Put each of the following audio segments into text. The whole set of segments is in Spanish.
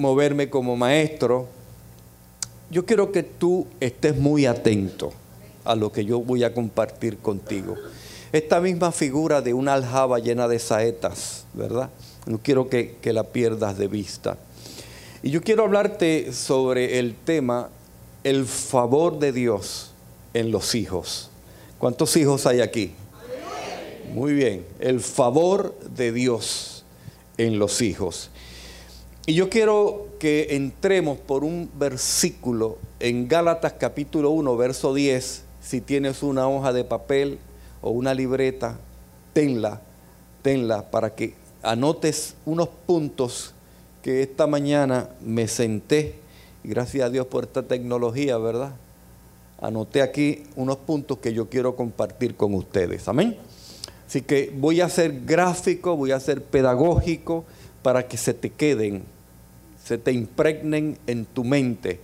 moverme como maestro, yo quiero que tú estés muy atento a lo que yo voy a compartir contigo. Esta misma figura de una aljaba llena de saetas, ¿verdad? No quiero que, la pierdas de vista. Y yo quiero hablarte sobre el tema el favor de Dios en los hijos. ¿Cuántos hijos hay aquí? Muy bien, el favor de Dios en los hijos. Y yo quiero que entremos por un versículo en Gálatas capítulo 1, verso 10. Si tienes una hoja de papel o una libreta, tenla, tenla para que anotes unos puntos que esta mañana me senté, y gracias a Dios por esta tecnología, ¿verdad? Anoté aquí unos puntos que yo quiero compartir con ustedes. Amén. Así que voy a ser gráfico, voy a ser pedagógico para que se te queden, se te impregnen en tu mente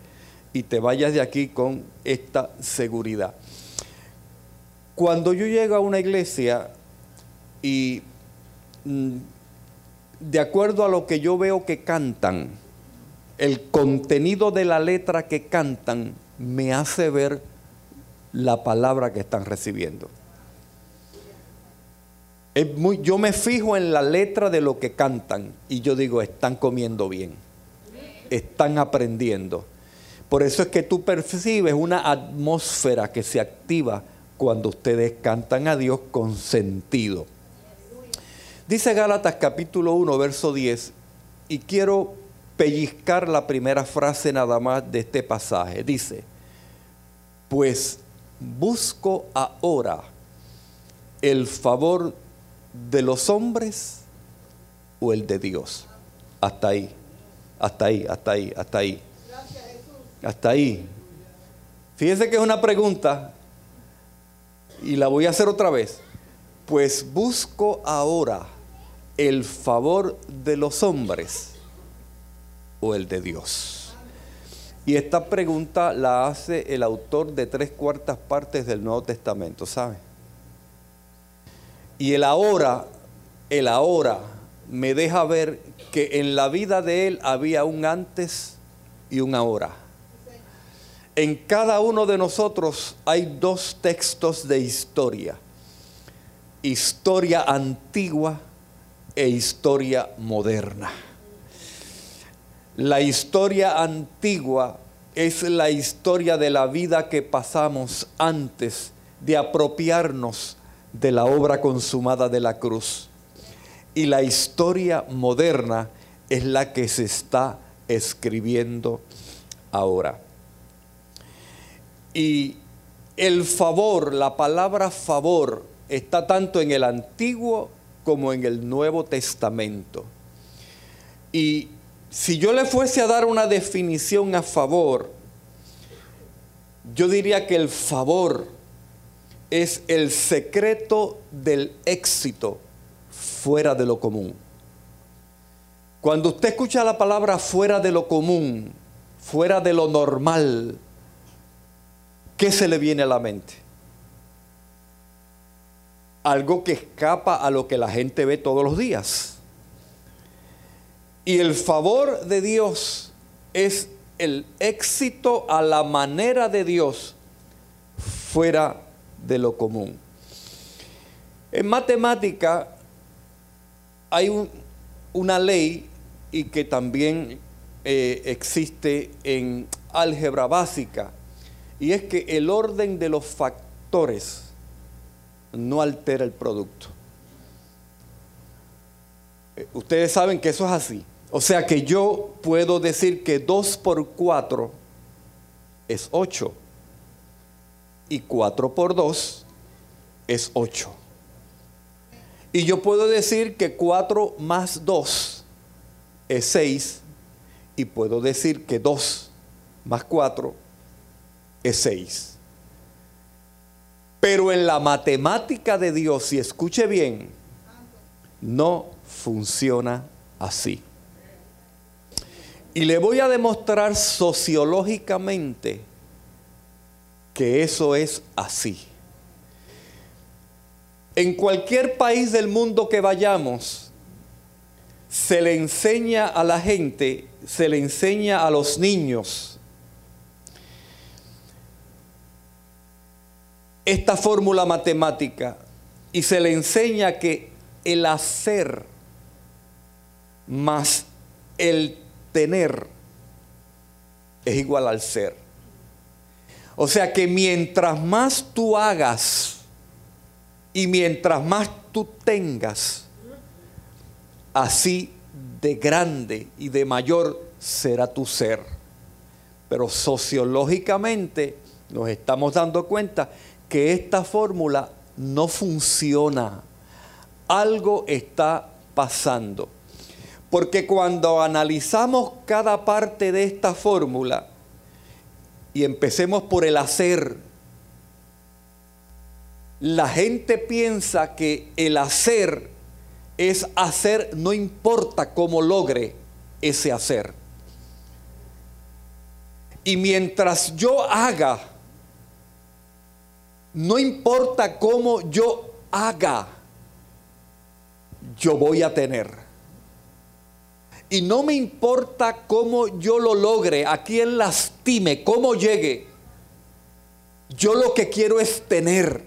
y te vayas de aquí con esta seguridad. Cuando yo llego a una iglesia y mm, de acuerdo a lo que yo veo que cantan, el contenido de la letra que cantan me hace ver la palabra que están recibiendo yo me fijo en la letra de lo que cantan y yo digo, están comiendo bien, están aprendiendo. Por eso es que tú percibes una atmósfera que se activa cuando ustedes cantan a Dios con sentido. Dice Gálatas capítulo 1, verso 10, y quiero pellizcar la primera frase nada más de este pasaje. Dice, pues busco ahora el favor de los hombres o el de Dios? Hasta ahí, hasta ahí, hasta ahí, hasta ahí. Hasta ahí. Fíjense que es una pregunta y la voy a hacer otra vez. Pues busco ahora el favor de los hombres o el de Dios. Y esta pregunta la hace el autor de tres cuartas partes del Nuevo Testamento, ¿sabe? Y el ahora, el ahora me deja ver que en la vida de él había un antes y un ahora. En cada uno de nosotros hay dos textos de historia. Historia antigua e historia moderna. La historia antigua es la historia de la vida que pasamos antes de apropiarnos de la obra consumada de la cruz. Y la historia moderna es la que se está escribiendo ahora. Y el favor, la palabra favor, está tanto en el Antiguo como en el Nuevo Testamento. Y si yo le fuese a dar una definición a favor, yo diría que el favor es el secreto del éxito fuera de lo común. Cuando usted escucha la palabra fuera de lo común, fuera de lo normal, ¿qué se le viene a la mente? Algo que escapa a lo que la gente ve todos los días. Y el favor de Dios es el éxito a la manera de Dios fuera de lo común. En matemática hay una ley y que también eh, existe en álgebra básica, y es que el orden de los factores no altera el producto. Eh, ustedes saben que eso es así. O sea que yo puedo decir que 2 por 4 es 8 y 4 por 2 es 8. Y yo puedo decir que 4 más 2 es 6 y puedo decir que 2 más 4 es 6. Pero en la matemática de Dios, si escuche bien, no funciona así. Y le voy a demostrar sociológicamente que eso es así. En cualquier país del mundo que vayamos, se le enseña a la gente, se le enseña a los niños esta fórmula matemática y se le enseña que el hacer más el tener es igual al ser. O sea que mientras más tú hagas y mientras más tú tengas, así de grande y de mayor será tu ser. Pero sociológicamente nos estamos dando cuenta que esta fórmula no funciona. Algo está pasando. Porque cuando analizamos cada parte de esta fórmula y empecemos por el hacer, la gente piensa que el hacer es hacer no importa cómo logre ese hacer. Y mientras yo haga, no importa cómo yo haga, yo voy a tener. Y no me importa cómo yo lo logre, a quién lastime, cómo llegue. Yo lo que quiero es tener.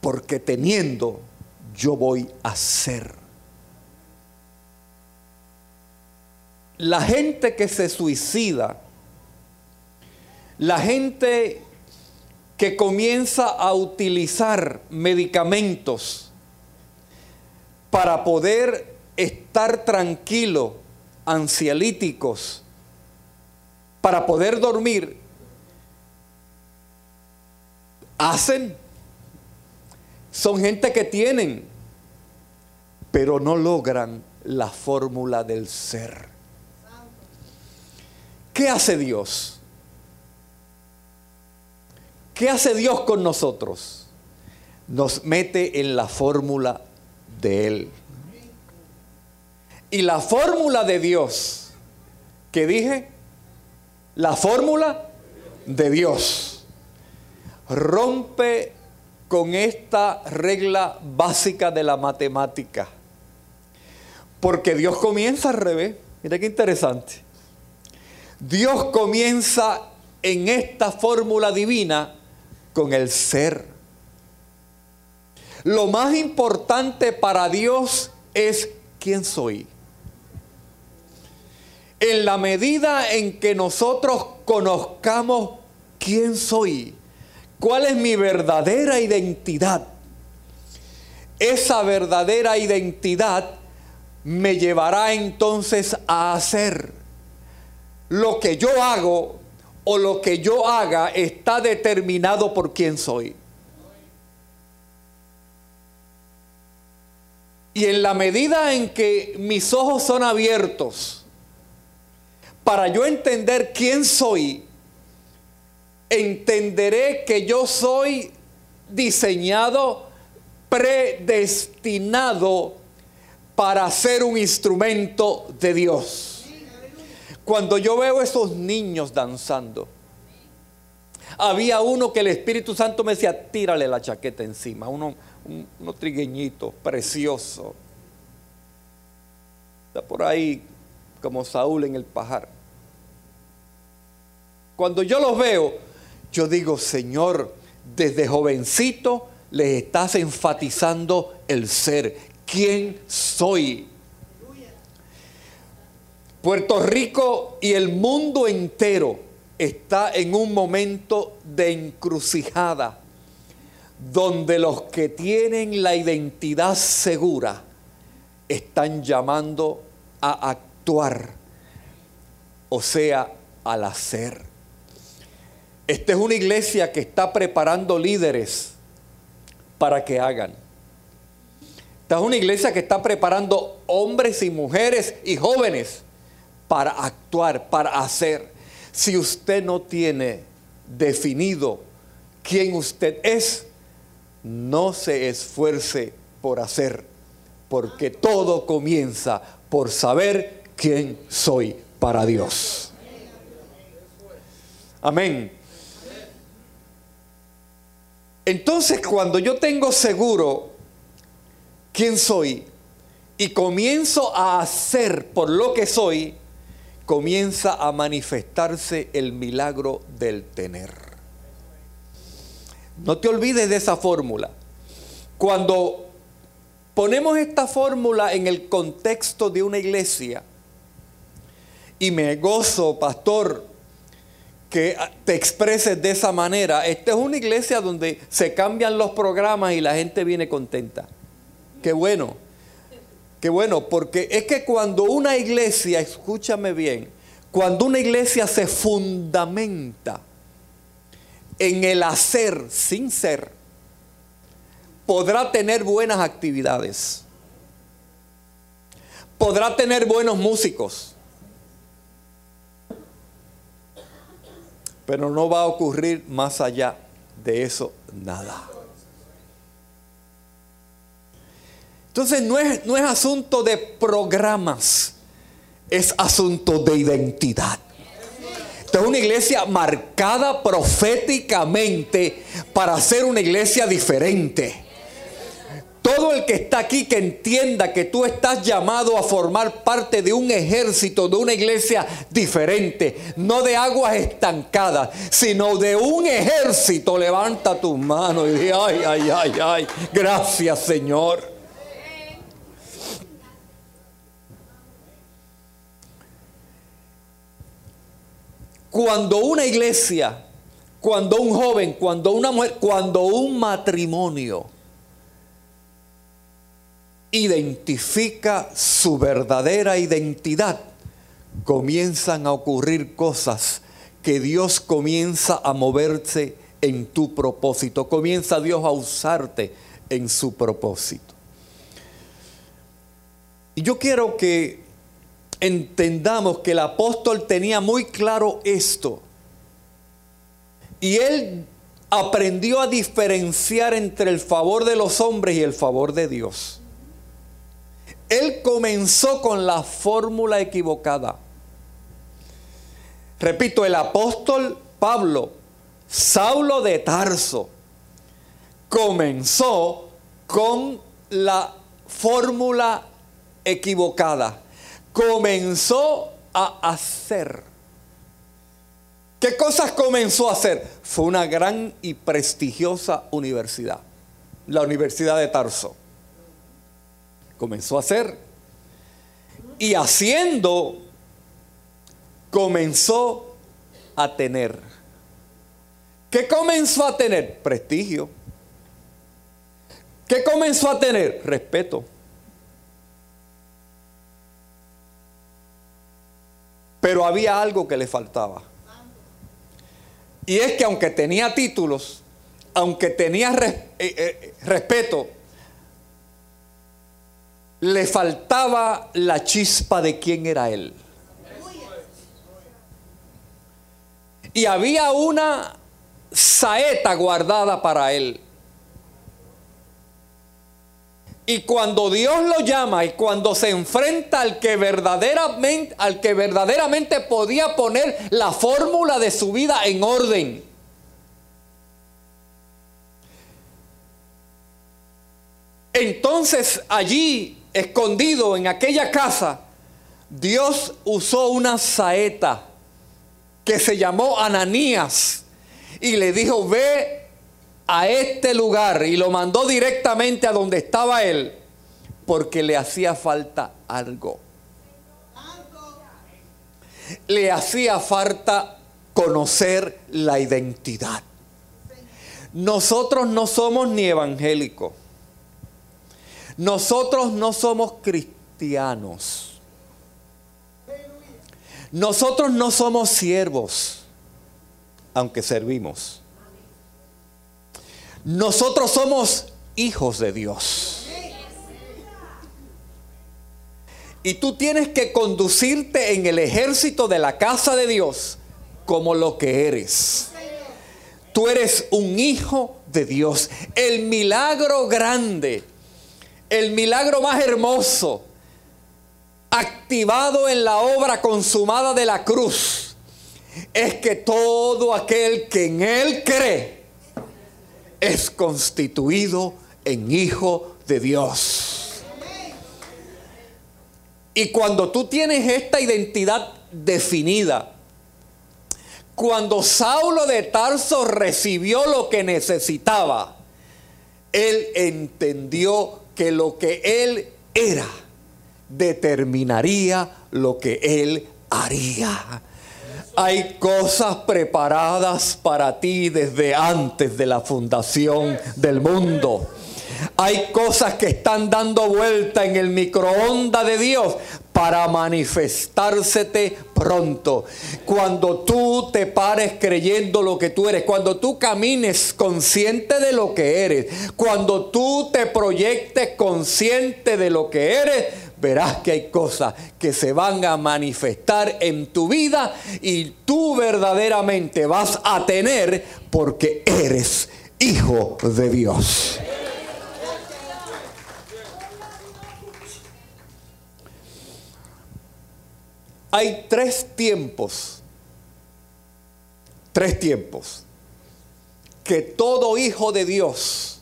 Porque teniendo, yo voy a ser. La gente que se suicida, la gente que comienza a utilizar medicamentos para poder estar tranquilo, ansiolíticos, para poder dormir, hacen, son gente que tienen, pero no logran la fórmula del ser. ¿Qué hace Dios? ¿Qué hace Dios con nosotros? Nos mete en la fórmula de Él. Y la fórmula de Dios, que dije, la fórmula de Dios, rompe con esta regla básica de la matemática. Porque Dios comienza al revés. Mira qué interesante. Dios comienza en esta fórmula divina con el ser. Lo más importante para Dios es quién soy. En la medida en que nosotros conozcamos quién soy, cuál es mi verdadera identidad, esa verdadera identidad me llevará entonces a hacer lo que yo hago o lo que yo haga está determinado por quién soy. Y en la medida en que mis ojos son abiertos para yo entender quién soy, entenderé que yo soy diseñado, predestinado para ser un instrumento de Dios. Cuando yo veo esos niños danzando, había uno que el Espíritu Santo me decía, tírale la chaqueta encima, uno, un, uno trigueñito, precioso. Está por ahí como Saúl en el pajar. Cuando yo los veo, yo digo, Señor, desde jovencito les estás enfatizando el ser. ¿Quién soy? Puerto Rico y el mundo entero está en un momento de encrucijada donde los que tienen la identidad segura están llamando a actuar, o sea, al hacer. Esta es una iglesia que está preparando líderes para que hagan. Esta es una iglesia que está preparando hombres y mujeres y jóvenes para actuar, para hacer. Si usted no tiene definido quién usted es, no se esfuerce por hacer, porque todo comienza por saber quién soy para Dios. Amén. Entonces cuando yo tengo seguro quién soy y comienzo a hacer por lo que soy, comienza a manifestarse el milagro del tener. No te olvides de esa fórmula. Cuando ponemos esta fórmula en el contexto de una iglesia, y me gozo, pastor, que te expreses de esa manera. Esta es una iglesia donde se cambian los programas y la gente viene contenta. Qué bueno. Qué bueno, porque es que cuando una iglesia, escúchame bien, cuando una iglesia se fundamenta en el hacer sin ser, podrá tener buenas actividades, podrá tener buenos músicos, pero no va a ocurrir más allá de eso nada. Entonces no es, no es asunto de programas, es asunto de identidad. Esta es una iglesia marcada proféticamente para ser una iglesia diferente. Todo el que está aquí que entienda que tú estás llamado a formar parte de un ejército, de una iglesia diferente, no de aguas estancadas, sino de un ejército, levanta tus manos y di, ay, ay, ay, ay, gracias Señor. Cuando una iglesia, cuando un joven, cuando una mujer, cuando un matrimonio identifica su verdadera identidad, comienzan a ocurrir cosas que Dios comienza a moverse en tu propósito, comienza Dios a usarte en su propósito. Y yo quiero que entendamos que el apóstol tenía muy claro esto. Y él aprendió a diferenciar entre el favor de los hombres y el favor de Dios. Él comenzó con la fórmula equivocada. Repito, el apóstol Pablo, Saulo de Tarso, comenzó con la fórmula equivocada comenzó a hacer. ¿Qué cosas comenzó a hacer? Fue una gran y prestigiosa universidad, la Universidad de Tarso. Comenzó a hacer. Y haciendo, comenzó a tener. ¿Qué comenzó a tener? Prestigio. ¿Qué comenzó a tener? Respeto. Pero había algo que le faltaba. Y es que aunque tenía títulos, aunque tenía eh, eh, respeto, le faltaba la chispa de quién era él. Y había una saeta guardada para él. Y cuando Dios lo llama y cuando se enfrenta al que verdaderamente, al que verdaderamente podía poner la fórmula de su vida en orden. Entonces allí, escondido en aquella casa, Dios usó una saeta que se llamó Ananías y le dijo, ve a este lugar y lo mandó directamente a donde estaba él porque le hacía falta algo. Le hacía falta conocer la identidad. Nosotros no somos ni evangélicos. Nosotros no somos cristianos. Nosotros no somos siervos, aunque servimos. Nosotros somos hijos de Dios. Y tú tienes que conducirte en el ejército de la casa de Dios como lo que eres. Tú eres un hijo de Dios. El milagro grande, el milagro más hermoso, activado en la obra consumada de la cruz, es que todo aquel que en Él cree, es constituido en hijo de Dios. Y cuando tú tienes esta identidad definida, cuando Saulo de Tarso recibió lo que necesitaba, él entendió que lo que él era determinaría lo que él haría. Hay cosas preparadas para ti desde antes de la fundación del mundo. Hay cosas que están dando vuelta en el microondas de Dios para manifestársete pronto. Cuando tú te pares creyendo lo que tú eres, cuando tú camines consciente de lo que eres, cuando tú te proyectes consciente de lo que eres, verás que hay cosas que se van a manifestar en tu vida y tú verdaderamente vas a tener porque eres hijo de Dios. Hay tres tiempos, tres tiempos que todo hijo de Dios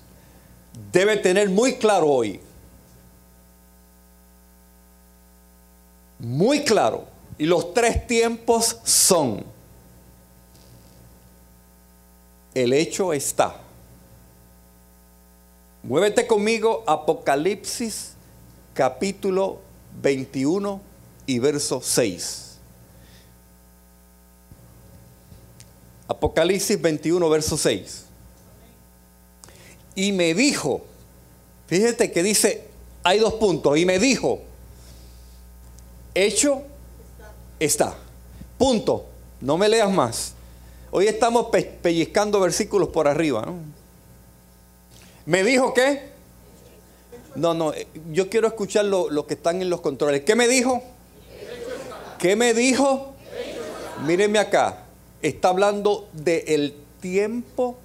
debe tener muy claro hoy. Muy claro. Y los tres tiempos son, el hecho está. Muévete conmigo, Apocalipsis capítulo 21 y verso 6. Apocalipsis 21, verso 6. Y me dijo, fíjate que dice, hay dos puntos, y me dijo, hecho está. Punto. No me leas más. Hoy estamos pellizcando versículos por arriba. ¿no? Me dijo que... No, no, eh, yo quiero escuchar lo, lo que están en los controles. ¿Qué me dijo? ¿Qué me dijo? Mírenme acá. Está hablando del tiempo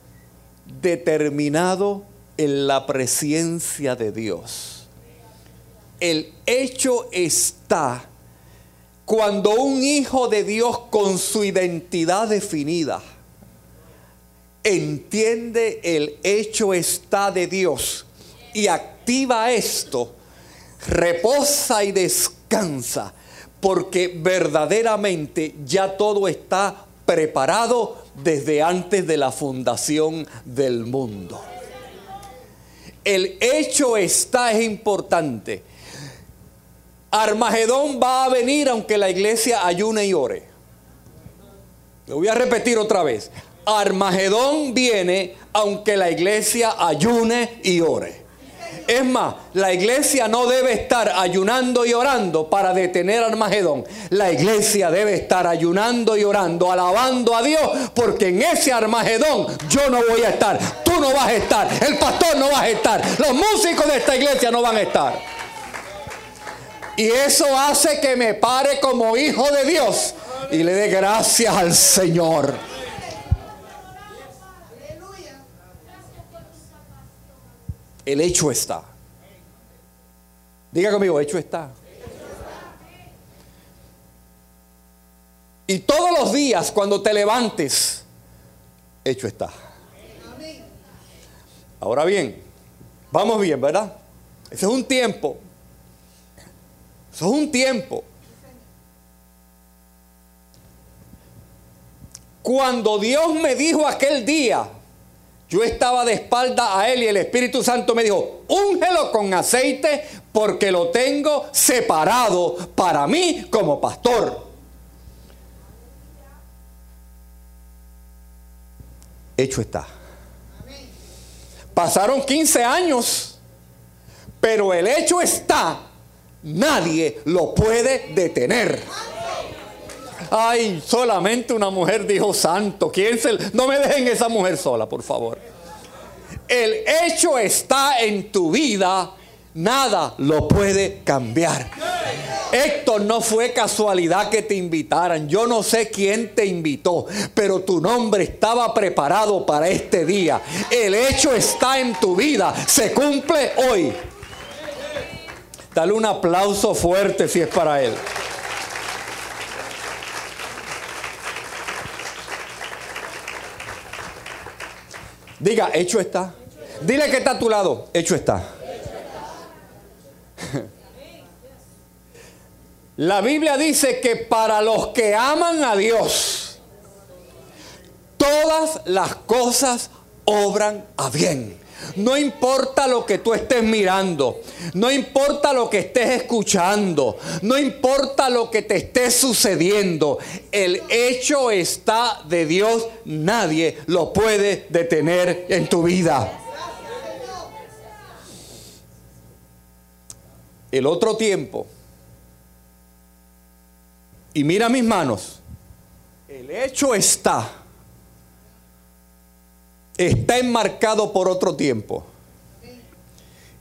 determinado en la presencia de Dios. El hecho está cuando un hijo de Dios con su identidad definida entiende el hecho está de Dios y activa esto, reposa y descansa porque verdaderamente ya todo está preparado desde antes de la fundación del mundo. El hecho está es importante. Armagedón va a venir aunque la iglesia ayune y ore. Lo voy a repetir otra vez. Armagedón viene aunque la iglesia ayune y ore. Es más, la iglesia no debe estar ayunando y orando para detener Armagedón. La iglesia debe estar ayunando y orando, alabando a Dios, porque en ese Armagedón yo no voy a estar, tú no vas a estar, el pastor no va a estar, los músicos de esta iglesia no van a estar. Y eso hace que me pare como hijo de Dios y le dé gracias al Señor. El hecho está. Diga conmigo, hecho está. Y todos los días cuando te levantes, hecho está. Ahora bien, vamos bien, ¿verdad? Ese es un tiempo. Eso es un tiempo. Cuando Dios me dijo aquel día, yo estaba de espalda a él y el Espíritu Santo me dijo, úngelo con aceite porque lo tengo separado para mí como pastor. Hecho está. Pasaron 15 años, pero el hecho está, nadie lo puede detener. Ay, solamente una mujer dijo santo. ¿Quién se... No me dejen esa mujer sola, por favor. El hecho está en tu vida. Nada lo puede cambiar. Héctor, no fue casualidad que te invitaran. Yo no sé quién te invitó, pero tu nombre estaba preparado para este día. El hecho está en tu vida. Se cumple hoy. Dale un aplauso fuerte si es para él. Diga, hecho está. Dile que está a tu lado. Hecho está. La Biblia dice que para los que aman a Dios, todas las cosas obran a bien. No importa lo que tú estés mirando, no importa lo que estés escuchando, no importa lo que te esté sucediendo, el hecho está de Dios, nadie lo puede detener en tu vida. El otro tiempo, y mira mis manos, el hecho está está enmarcado por otro tiempo.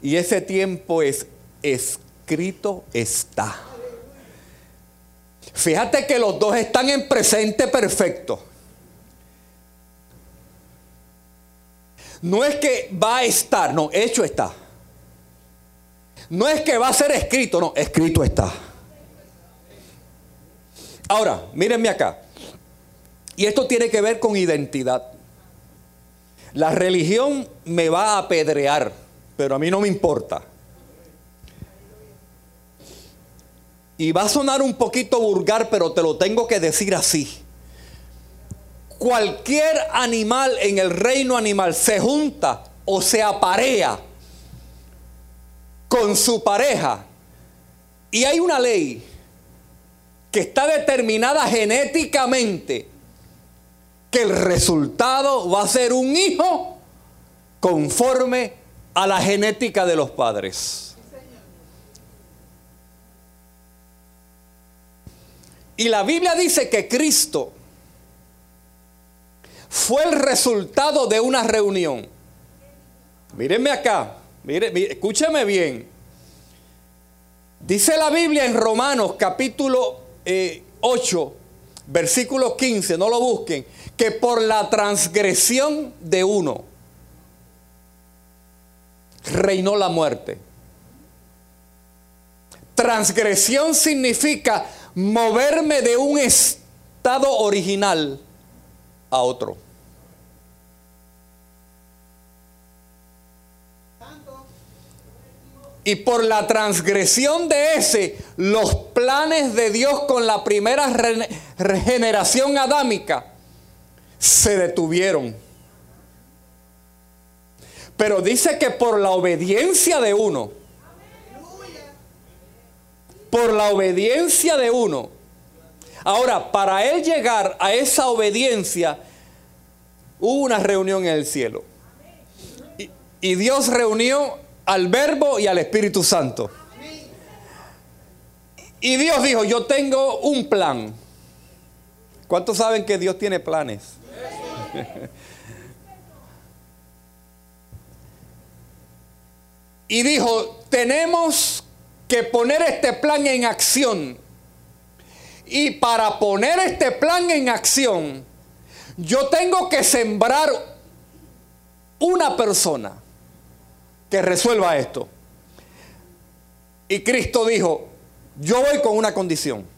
Y ese tiempo es escrito está. Fíjate que los dos están en presente perfecto. No es que va a estar, no, hecho está. No es que va a ser escrito, no, escrito está. Ahora, mírenme acá. Y esto tiene que ver con identidad. La religión me va a apedrear, pero a mí no me importa. Y va a sonar un poquito vulgar, pero te lo tengo que decir así. Cualquier animal en el reino animal se junta o se aparea con su pareja. Y hay una ley que está determinada genéticamente que el resultado va a ser un hijo conforme a la genética de los padres. Y la Biblia dice que Cristo fue el resultado de una reunión. Mírenme acá, mire, escúcheme bien. Dice la Biblia en Romanos capítulo 8, eh, versículo 15, no lo busquen, que por la transgresión de uno reinó la muerte. Transgresión significa moverme de un estado original a otro. Y por la transgresión de ese, los planes de Dios con la primera regeneración adámica se detuvieron. Pero dice que por la obediencia de uno, por la obediencia de uno, ahora para él llegar a esa obediencia, hubo una reunión en el cielo. Y, y Dios reunió al Verbo y al Espíritu Santo. Y Dios dijo, yo tengo un plan. ¿Cuántos saben que Dios tiene planes? Y dijo, tenemos que poner este plan en acción. Y para poner este plan en acción, yo tengo que sembrar una persona que resuelva esto. Y Cristo dijo, yo voy con una condición.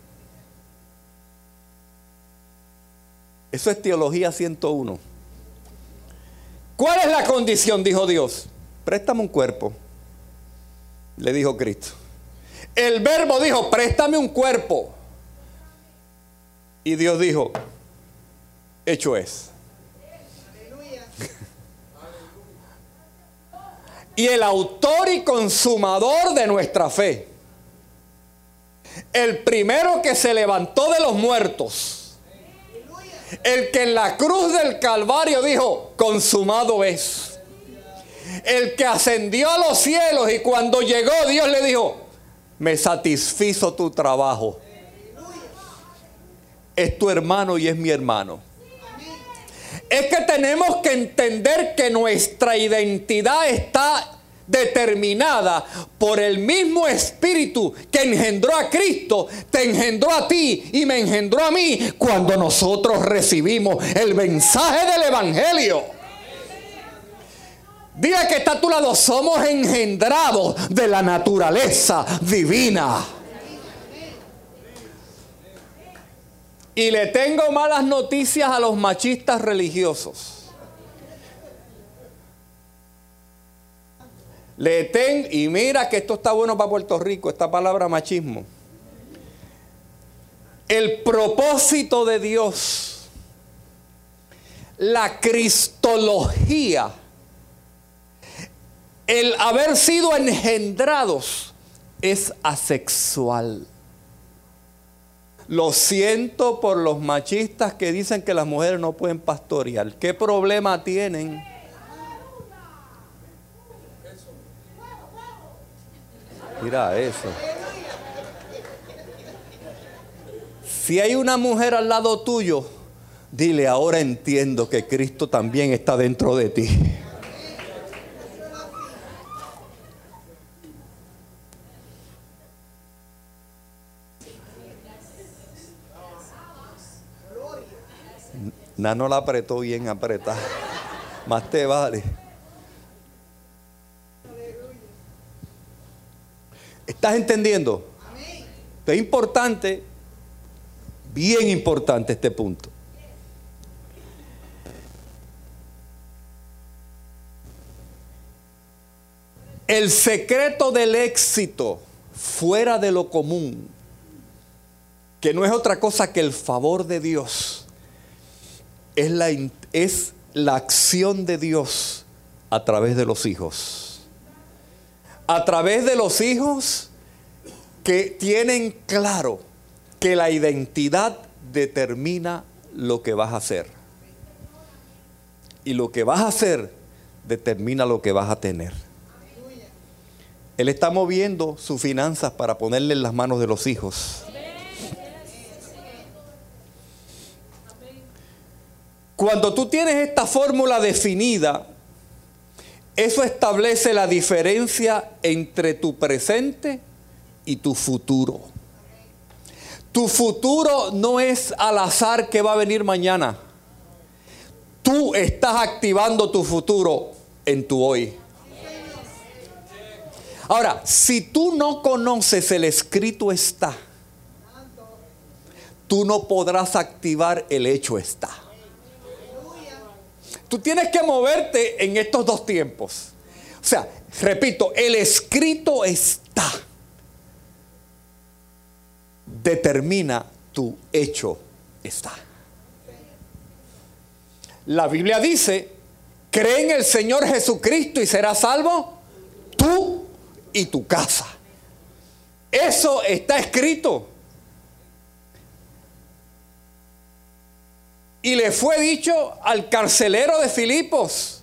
Eso es teología 101. ¿Cuál es la condición? Dijo Dios. Préstame un cuerpo. Le dijo Cristo. El verbo dijo, préstame un cuerpo. Y Dios dijo, hecho es. y el autor y consumador de nuestra fe. El primero que se levantó de los muertos el que en la cruz del Calvario dijo, consumado es. El que ascendió a los cielos y cuando llegó Dios le dijo, me satisfizo tu trabajo. Es tu hermano y es mi hermano. Es que tenemos que entender que nuestra identidad está determinada por el mismo espíritu que engendró a Cristo, te engendró a ti y me engendró a mí cuando nosotros recibimos el mensaje del Evangelio. Diga que está a tu lado, somos engendrados de la naturaleza divina. Y le tengo malas noticias a los machistas religiosos. Le ten, y mira que esto está bueno para Puerto Rico, esta palabra machismo. el propósito de Dios, la cristología, el haber sido engendrados es asexual. Lo siento por los machistas que dicen que las mujeres no pueden pastorear. ¿Qué problema tienen? Mira eso. Si hay una mujer al lado tuyo, dile, ahora entiendo que Cristo también está dentro de ti. Nano la apretó bien apretada. Más te vale. ¿Estás entendiendo? Es importante, bien importante este punto. El secreto del éxito fuera de lo común, que no es otra cosa que el favor de Dios, es la, es la acción de Dios a través de los hijos a través de los hijos que tienen claro que la identidad determina lo que vas a hacer. Y lo que vas a hacer determina lo que vas a tener. Él está moviendo sus finanzas para ponerle en las manos de los hijos. Cuando tú tienes esta fórmula definida, eso establece la diferencia entre tu presente y tu futuro. Tu futuro no es al azar que va a venir mañana. Tú estás activando tu futuro en tu hoy. Ahora, si tú no conoces el escrito está, tú no podrás activar el hecho está. Tú tienes que moverte en estos dos tiempos. O sea, repito, el escrito está. Determina tu hecho está. La Biblia dice, cree en el Señor Jesucristo y serás salvo tú y tu casa. Eso está escrito. Y le fue dicho al carcelero de Filipos.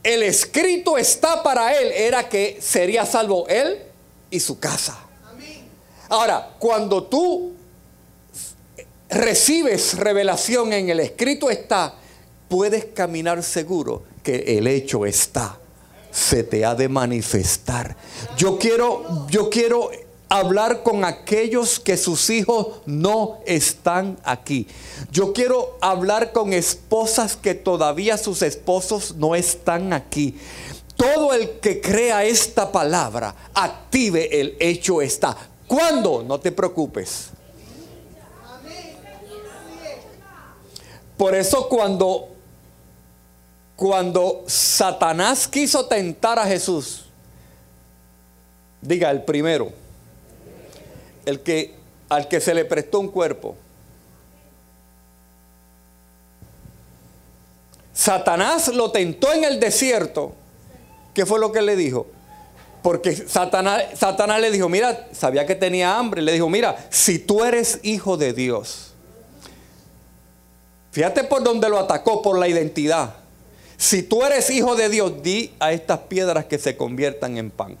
El escrito está para él, era que sería salvo él y su casa. Ahora, cuando tú recibes revelación en el escrito está, puedes caminar seguro que el hecho está. Se te ha de manifestar. Yo quiero, yo quiero hablar con aquellos que sus hijos no están aquí. Yo quiero hablar con esposas que todavía sus esposos no están aquí. Todo el que crea esta palabra, active el hecho está. ¿Cuándo? No te preocupes. Por eso cuando cuando Satanás quiso tentar a Jesús, diga el primero, el que, al que se le prestó un cuerpo. Satanás lo tentó en el desierto. ¿Qué fue lo que le dijo? Porque Satanás, Satanás le dijo, mira, sabía que tenía hambre. Le dijo, mira, si tú eres hijo de Dios. Fíjate por dónde lo atacó, por la identidad. Si tú eres hijo de Dios, di a estas piedras que se conviertan en pan.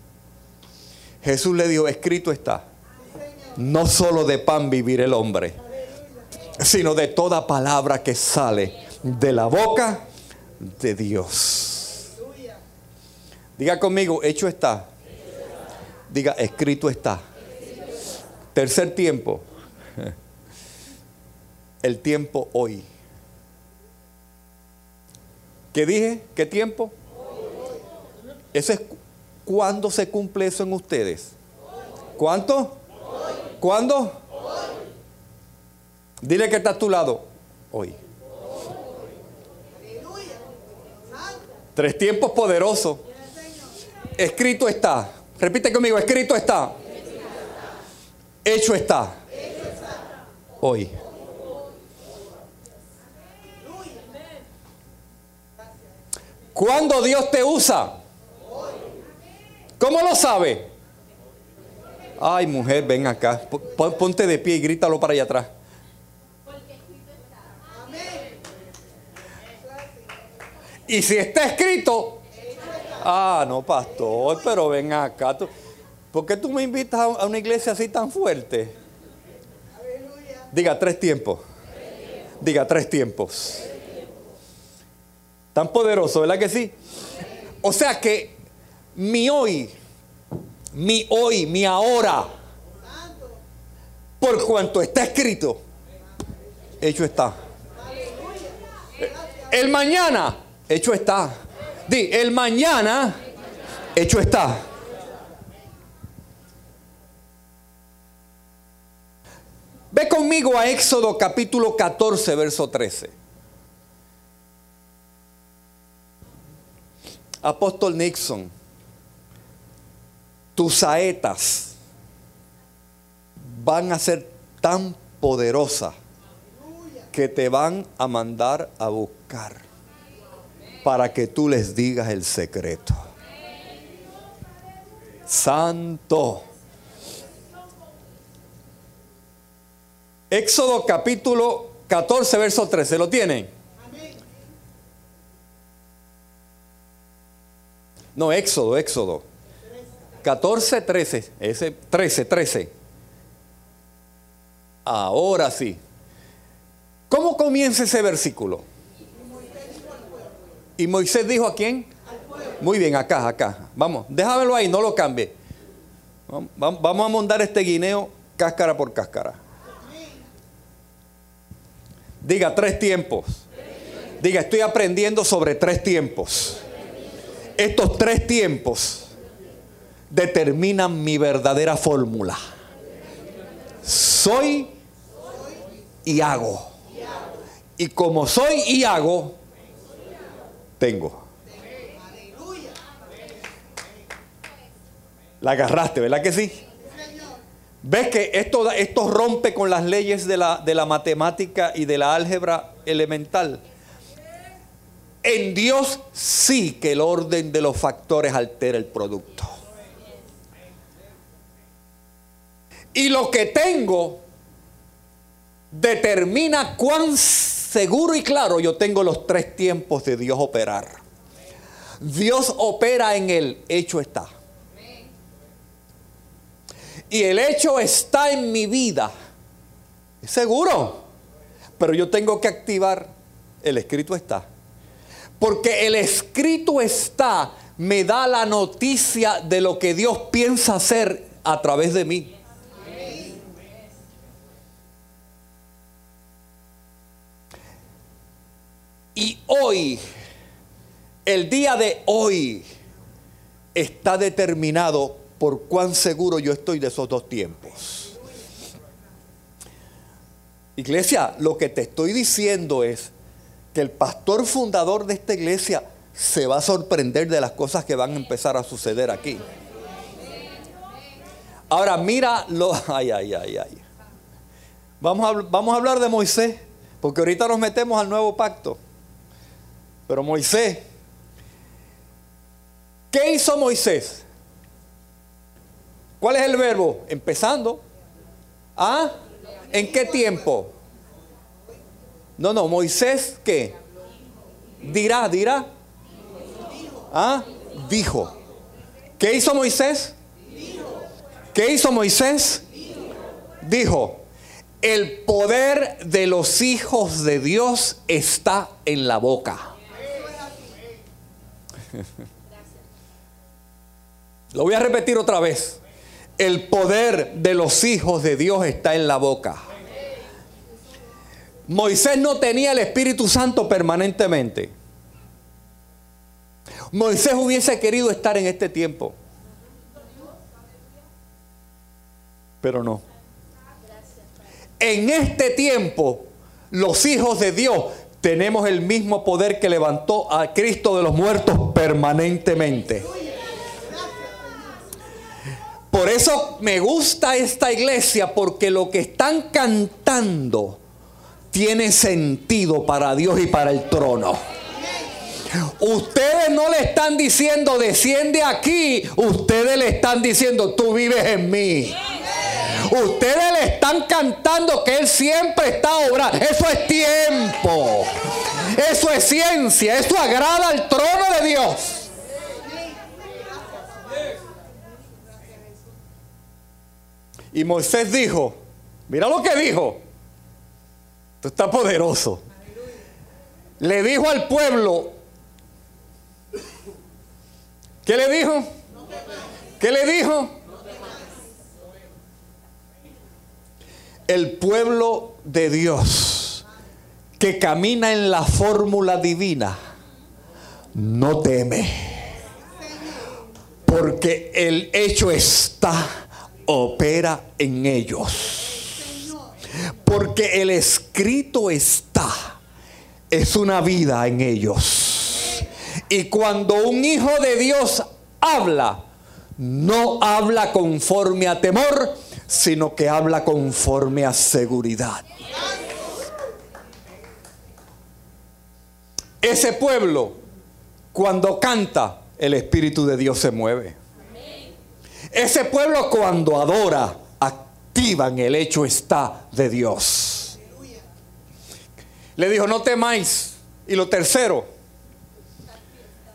Jesús le dijo, escrito está no solo de pan vivir el hombre, sino de toda palabra que sale de la boca de Dios. Diga conmigo, hecho está. Diga, escrito está. Tercer tiempo. El tiempo hoy. ¿Qué dije? ¿Qué tiempo? Ese es cuando se cumple eso en ustedes. ¿Cuánto? ¿Cuándo? Hoy. Dile que está a tu lado. Hoy. Tres tiempos poderosos. Escrito está. Repite conmigo, escrito está. Hecho está. Hoy. ¿Cuándo Dios te usa? ¿Cómo lo sabe? Ay, mujer, ven acá. Ponte de pie y grítalo para allá atrás. Y si está escrito, ah, no, pastor, pero ven acá. ¿Por qué tú me invitas a una iglesia así tan fuerte? Diga tres tiempos. Diga tres tiempos. Tan poderoso, ¿verdad que sí? O sea que mi hoy, mi hoy, mi ahora, por cuanto está escrito, hecho está. El mañana, hecho está. Di, el mañana, hecho está. Ve conmigo a Éxodo capítulo 14, verso 13. Apóstol Nixon, tus saetas van a ser tan poderosas que te van a mandar a buscar para que tú les digas el secreto. Santo. Éxodo capítulo 14, verso 13. ¿Lo tienen? No, Éxodo, Éxodo. 14, 13. Ese 13, 13. Ahora sí. ¿Cómo comienza ese versículo? ¿Y Moisés dijo a quién? Muy bien, acá, acá. Vamos, déjamelo ahí, no lo cambie. Vamos a montar este guineo cáscara por cáscara. Diga tres tiempos. Diga, estoy aprendiendo sobre tres tiempos. Estos tres tiempos determinan mi verdadera fórmula. Soy y hago. Y como soy y hago, tengo. La agarraste, ¿verdad que sí? ¿Ves que esto, rompe con las leyes de la, de la matemática y de la álgebra elemental? En Dios sí que el orden de los factores altera el producto. Y lo que tengo determina cuán seguro y claro yo tengo los tres tiempos de Dios operar. Dios opera en el hecho está. Y el hecho está en mi vida. Seguro. Pero yo tengo que activar el escrito está. Porque el escrito está me da la noticia de lo que Dios piensa hacer a través de mí. Y hoy, el día de hoy, está determinado por cuán seguro yo estoy de esos dos tiempos. Iglesia, lo que te estoy diciendo es que el pastor fundador de esta iglesia se va a sorprender de las cosas que van a empezar a suceder aquí. Ahora mira lo... Ay, ay, ay, ay. Vamos a, vamos a hablar de Moisés, porque ahorita nos metemos al nuevo pacto. Pero Moisés, ¿qué hizo Moisés? ¿Cuál es el verbo? Empezando. ¿Ah? ¿En qué tiempo? No, no, Moisés, ¿qué? Dirá, dirá. ¿Ah? Dijo. ¿Qué hizo Moisés? ¿Qué hizo Moisés? Dijo. El poder de los hijos de Dios está en la boca. Lo voy a repetir otra vez. El poder de los hijos de Dios está en la boca. Moisés no tenía el Espíritu Santo permanentemente. Moisés hubiese querido estar en este tiempo. Pero no. En este tiempo, los hijos de Dios tenemos el mismo poder que levantó a Cristo de los muertos permanentemente. Por eso me gusta esta iglesia, porque lo que están cantando tiene sentido para Dios y para el trono. Ustedes no le están diciendo desciende aquí, ustedes le están diciendo tú vives en mí. Ustedes le están cantando que Él siempre está obrando. Eso es tiempo. Eso es ciencia. Eso agrada al trono de Dios. Y Moisés dijo, mira lo que dijo. Tú estás poderoso. Le dijo al pueblo, ¿qué le dijo? ¿Qué le dijo? El pueblo de Dios que camina en la fórmula divina no teme. Porque el hecho está, opera en ellos. Porque el escrito está, es una vida en ellos. Y cuando un hijo de Dios habla, no habla conforme a temor, sino que habla conforme a seguridad. Ese pueblo, cuando canta, el Espíritu de Dios se mueve. Ese pueblo cuando adora, activan el hecho está de Dios. Le dijo, no temáis. Y lo tercero,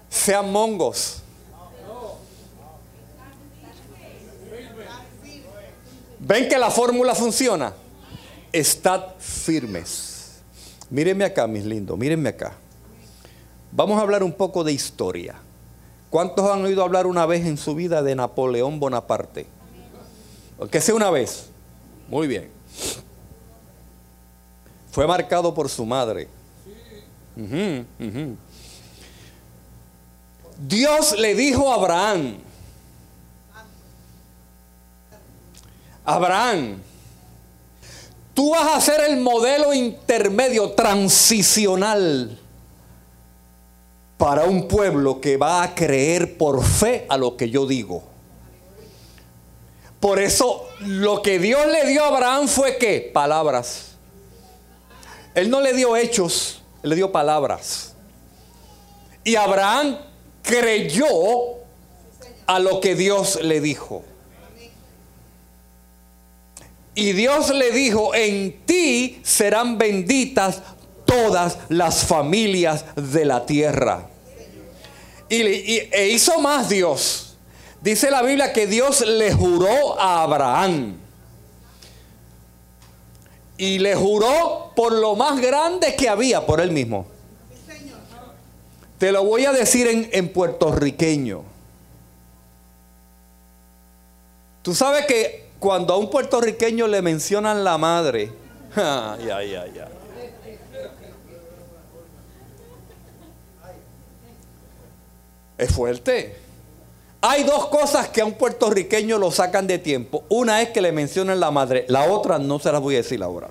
sean mongos. ¿Ven que la fórmula funciona? Estad firmes. Mírenme acá, mis lindos, mírenme acá. Vamos a hablar un poco de historia. ¿Cuántos han oído hablar una vez en su vida de Napoleón Bonaparte? Que sea una vez. Muy bien. Fue marcado por su madre. Dios le dijo a Abraham, Abraham, tú vas a ser el modelo intermedio, transicional, para un pueblo que va a creer por fe a lo que yo digo. Por eso lo que Dios le dio a Abraham fue qué? Palabras. Él no le dio hechos, él le dio palabras. Y Abraham creyó a lo que Dios le dijo. Y Dios le dijo, en ti serán benditas todas las familias de la tierra. Y, e hizo más Dios. Dice la Biblia que Dios le juró a Abraham. Y le juró por lo más grande que había, por él mismo. Te lo voy a decir en, puertorriqueño. Tú sabes que cuando a un puertorriqueño le mencionan la madre, ay, ay, ay, Es fuerte. Hay dos cosas que a un puertorriqueño lo sacan de tiempo. Una es que le mencionan la madre, la otra no se las voy a decir ahora.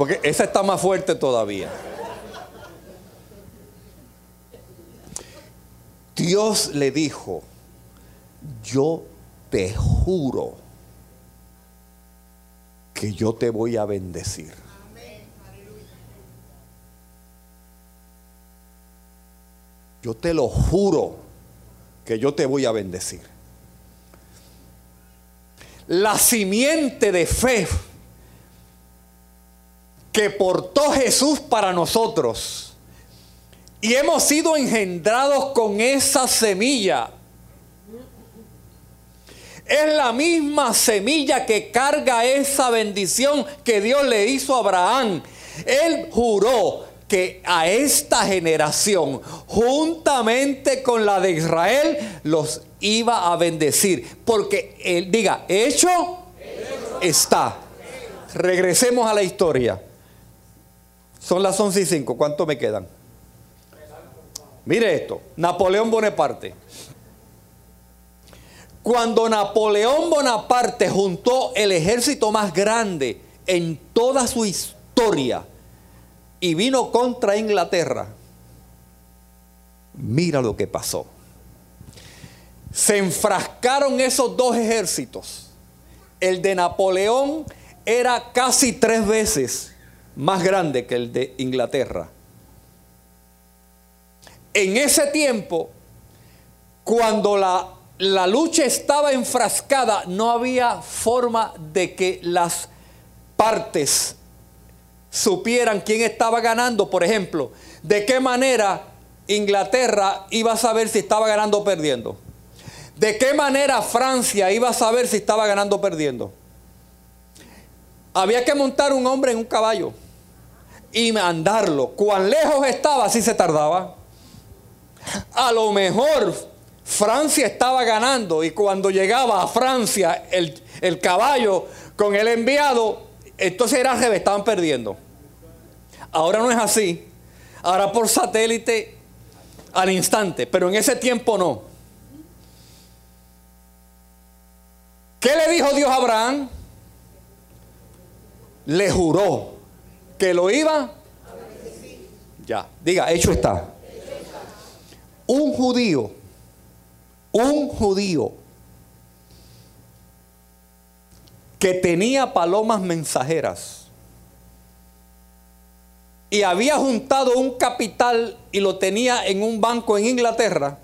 Porque esa está más fuerte todavía. Dios le dijo, yo te juro que yo te voy a bendecir. yo te lo juro que yo te voy a bendecir. La simiente de fe que portó Jesús para nosotros y hemos sido engendrados con esa semilla. Es la misma semilla que carga esa bendición que Dios le hizo a Abraham. Él juró que a esta generación, juntamente con la de Israel, los iba a bendecir. Porque él diga, hecho está. Regresemos a la historia. Son las 11 y 5. ¿Cuánto me quedan? Mire esto. Napoleón Bonaparte. Cuando Napoleón Bonaparte juntó el ejército más grande en toda su historia, y vino contra Inglaterra, Mira lo que pasó. Se enfrascaron esos dos ejércitos. El de Napoleón era casi tres veces más grande que el de Inglaterra. En ese tiempo, cuando la, la lucha estaba enfrascada, no había forma de que las partes supieran quién estaba ganando. Por ejemplo, de qué manera Inglaterra iba a saber si estaba ganando o perdiendo. De qué manera Francia iba a saber si estaba ganando o perdiendo. Había que montar un hombre en un caballo y mandarlo. Cuán lejos estaba, así se tardaba. A lo mejor Francia estaba ganando y cuando llegaba a Francia el, el caballo con el enviado, entonces era estaban perdiendo. Ahora no es así. Ahora por satélite al instante, pero en ese tiempo no. ¿Qué le dijo Dios a Abraham? Le juró que lo iba. Ya, diga, hecho está. Un judío, un judío que tenía palomas mensajeras y había juntado un capital y lo tenía en un banco en Inglaterra,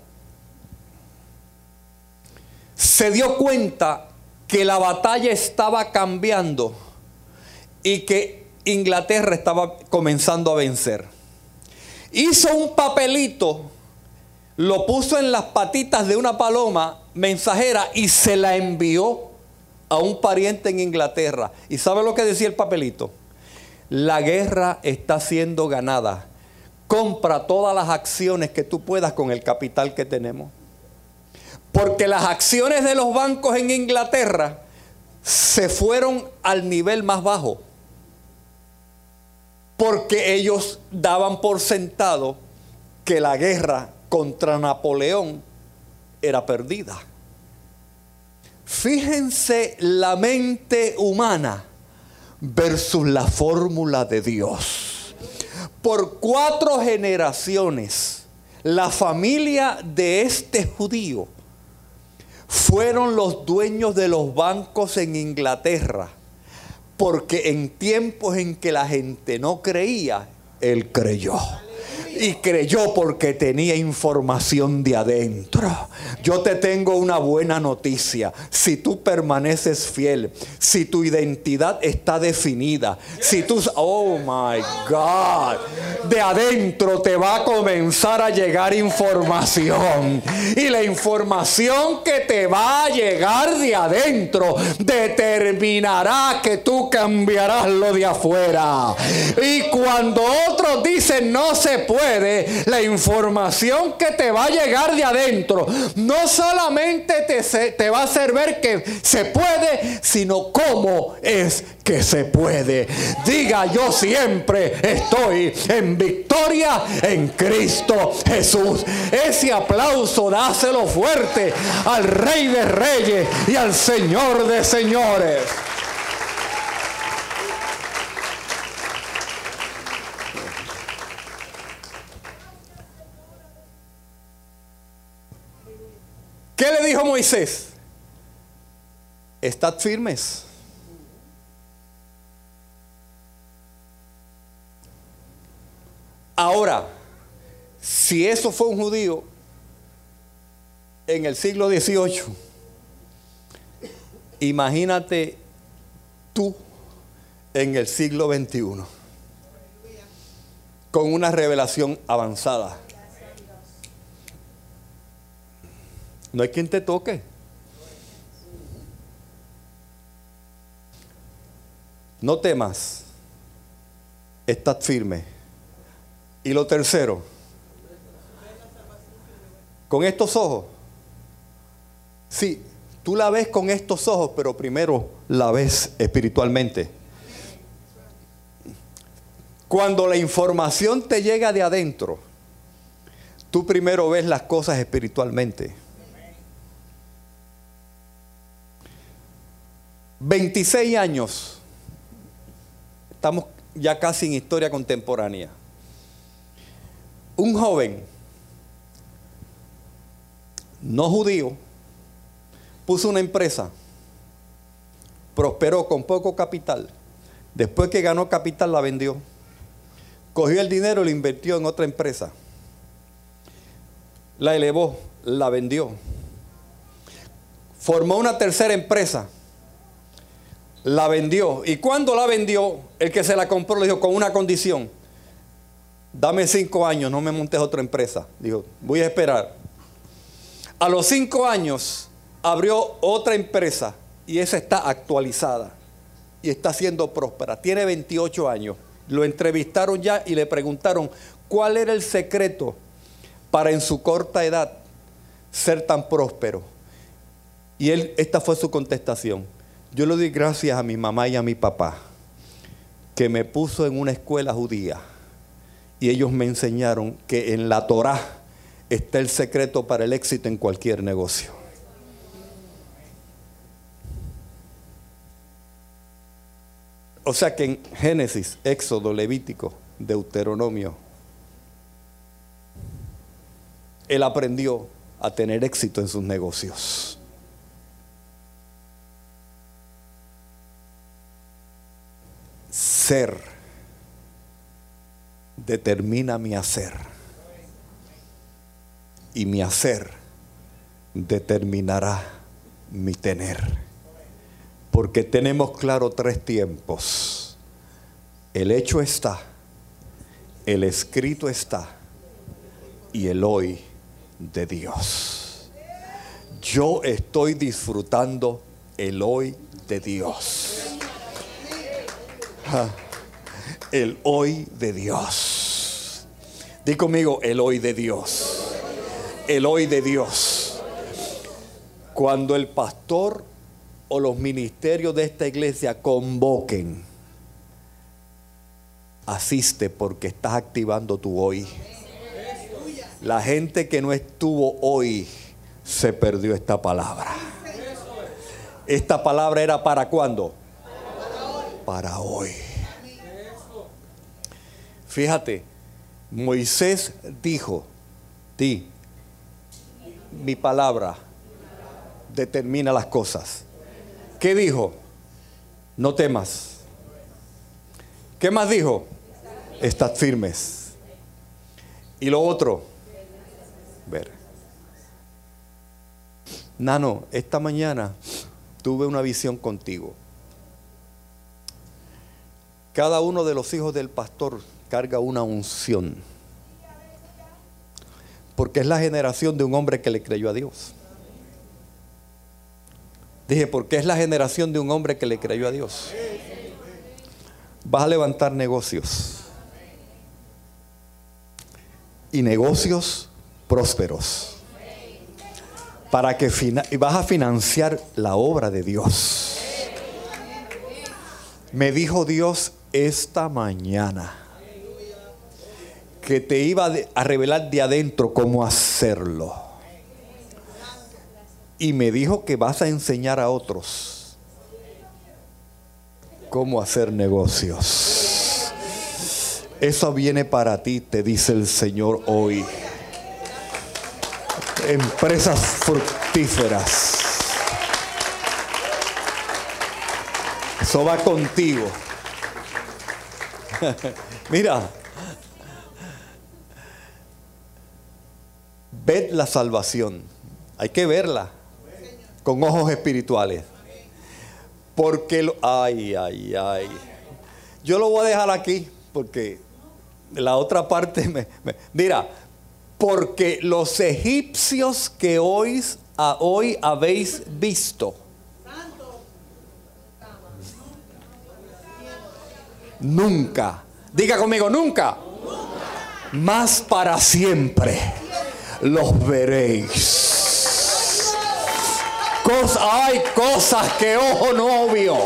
se dio cuenta que la batalla estaba cambiando y que Inglaterra estaba comenzando a vencer. Hizo un papelito, lo puso en las patitas de una paloma mensajera y se la envió a un pariente en Inglaterra. ¿Y sabe lo que decía el papelito? La guerra está siendo ganada. Compra todas las acciones que tú puedas con el capital que tenemos. Porque las acciones de los bancos en Inglaterra se fueron al nivel más bajo. Porque ellos daban por sentado que la guerra contra Napoleón era perdida. Fíjense la mente humana versus la fórmula de Dios. Por cuatro generaciones, la familia de este judío fueron los dueños de los bancos en Inglaterra, porque en tiempos en que la gente no creía, él creyó y creyó porque tenía información de adentro. Yo te tengo una buena noticia. Si tú permaneces fiel, si tu identidad está definida, si tú, oh my God, de adentro te va a comenzar a llegar información. Y la información que te va a llegar de adentro determinará que tú cambiarás lo de afuera. Y cuando otros dicen no se puede, la información que te va a llegar de adentro, no solamente te, te va a hacer ver que se puede, sino cómo es que se puede. Diga, yo siempre estoy en victoria en Cristo Jesús. Ese aplauso dáselo fuerte al Rey de Reyes y al Señor de Señores. ¿Qué le dijo Moisés? Estad firmes. Ahora, si eso fue un judío en el siglo XVIII, imagínate tú en el siglo XXI, con una revelación avanzada. No hay quien te toque. No temas. Estad firme. Y lo tercero, con estos ojos. Sí, tú la ves con estos ojos, pero primero la ves espiritualmente. Cuando la información te llega de adentro, tú primero ves las cosas espiritualmente. 26 años. Estamos ya casi en historia contemporánea. Un joven no judío, puso una empresa, prosperó con poco capital. Después que ganó capital la vendió. Cogió el dinero y lo invirtió en otra empresa. La elevó, la vendió. Formó una tercera empresa. La vendió. Y cuando la vendió, el que se la compró le dijo con una condición. Dame cinco años, no me montes otra empresa. Dijo, voy a esperar. A los cinco años abrió otra empresa y esa está actualizada y está siendo próspera. Tiene 28 años. Lo entrevistaron ya y le preguntaron cuál era el secreto para en su corta edad ser tan próspero. Y él, esta fue su contestación. Yo le doy gracias a mi mamá y a mi papá que me puso en una escuela judía y ellos me enseñaron que en la Torá está el secreto para el éxito en cualquier negocio. O sea que en Génesis, Éxodo, Levítico, Deuteronomio, él aprendió a tener éxito en sus negocios. Ser determina mi hacer. Y mi hacer determinará mi tener. Porque tenemos claro tres tiempos. El hecho está, el escrito está y el hoy de Dios. Yo estoy disfrutando el hoy de Dios. El hoy de Dios. Di conmigo el hoy de Dios. El hoy de Dios. Cuando el pastor o los ministerios de esta iglesia convoquen, asiste porque estás activando tu hoy. La gente que no estuvo hoy se perdió esta palabra. Esta palabra era para cuándo? Para hoy. Fíjate, Moisés dijo, ti, mi palabra determina las cosas. ¿Qué dijo? No temas. ¿Qué más dijo? Estad firmes. Y lo otro, ver. Nano, esta mañana tuve una visión contigo. Cada uno de los hijos del pastor carga una unción. Porque es la generación de un hombre que le creyó a Dios. Dije, porque es la generación de un hombre que le creyó a Dios. Vas a levantar negocios. Y negocios prósperos. Para que y vas a financiar la obra de Dios. Me dijo Dios esta mañana que te iba a revelar de adentro cómo hacerlo y me dijo que vas a enseñar a otros cómo hacer negocios. Eso viene para ti, te dice el Señor hoy. Empresas fructíferas. Eso va contigo. Mira, ved la salvación. Hay que verla con ojos espirituales. Porque, lo, ay, ay, ay. Yo lo voy a dejar aquí porque la otra parte me, mira, porque los egipcios que hoy, hoy habéis visto, nunca, diga conmigo, nunca, más para siempre los veréis. Hay cosas que ojo no vio.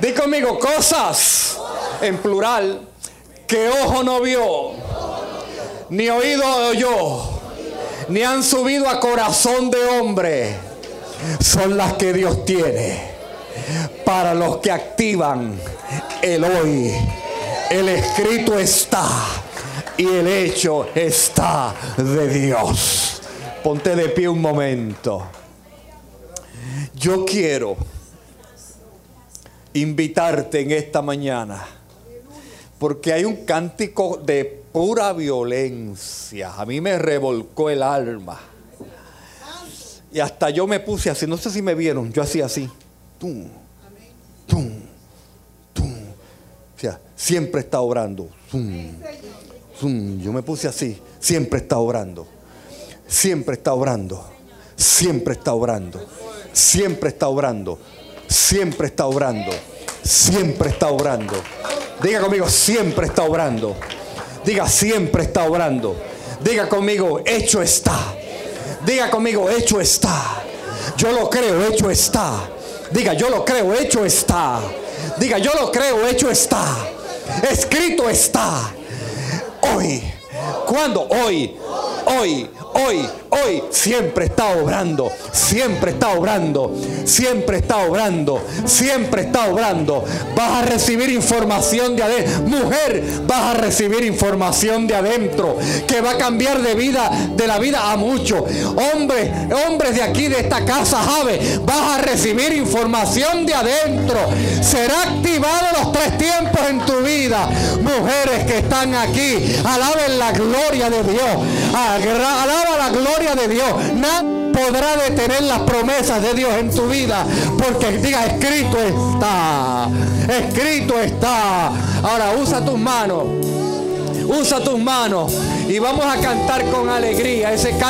Di conmigo, cosas en plural que ojo no vio, ni oído oyó, ni han subido a corazón de hombre, son las que Dios tiene para los que activan el hoy. El escrito está y el hecho está de Dios. ponte de pie un momento. Yo quiero invitarte en esta mañana, porque hay un cántico de pura violencia. A mí me revolcó el alma. Y hasta yo me puse así, no sé si me vieron, yo hacía así. Tum, tum, tum. O sea, siempre está orando. Tum, tum. Yo me puse así, siempre está orando. Siempre está orando. Siempre está orando. Siempre está orando. Siempre está orando. Siempre está orando. Diga conmigo, siempre está orando. Diga, siempre está orando. Diga conmigo, hecho está. Diga conmigo, hecho está. Yo lo creo, hecho está. Diga, yo lo creo, hecho está. Diga, yo lo creo, hecho está. Escrito está. Hoy. ¿Cuándo? Hoy. Hoy hoy, hoy, siempre está obrando, siempre está obrando, siempre está obrando, siempre está obrando. Vas a recibir información de adentro. Mujer, vas a recibir información de adentro que va a cambiar de vida, de la vida a muchos. Hombres, hombres de aquí, de esta casa, Jave, vas a recibir información de adentro. Será activado los tres tiempos en tu vida. Mujeres que están aquí, alaben la gloria de Dios. Alaben la de Dios. Nada podrá detener las promesas de Dios en tu vida. Porque diga, escrito está. Escrito está. Ahora usa tus manos. Usa tus manos. Y vamos a cantar con alegría ese canto.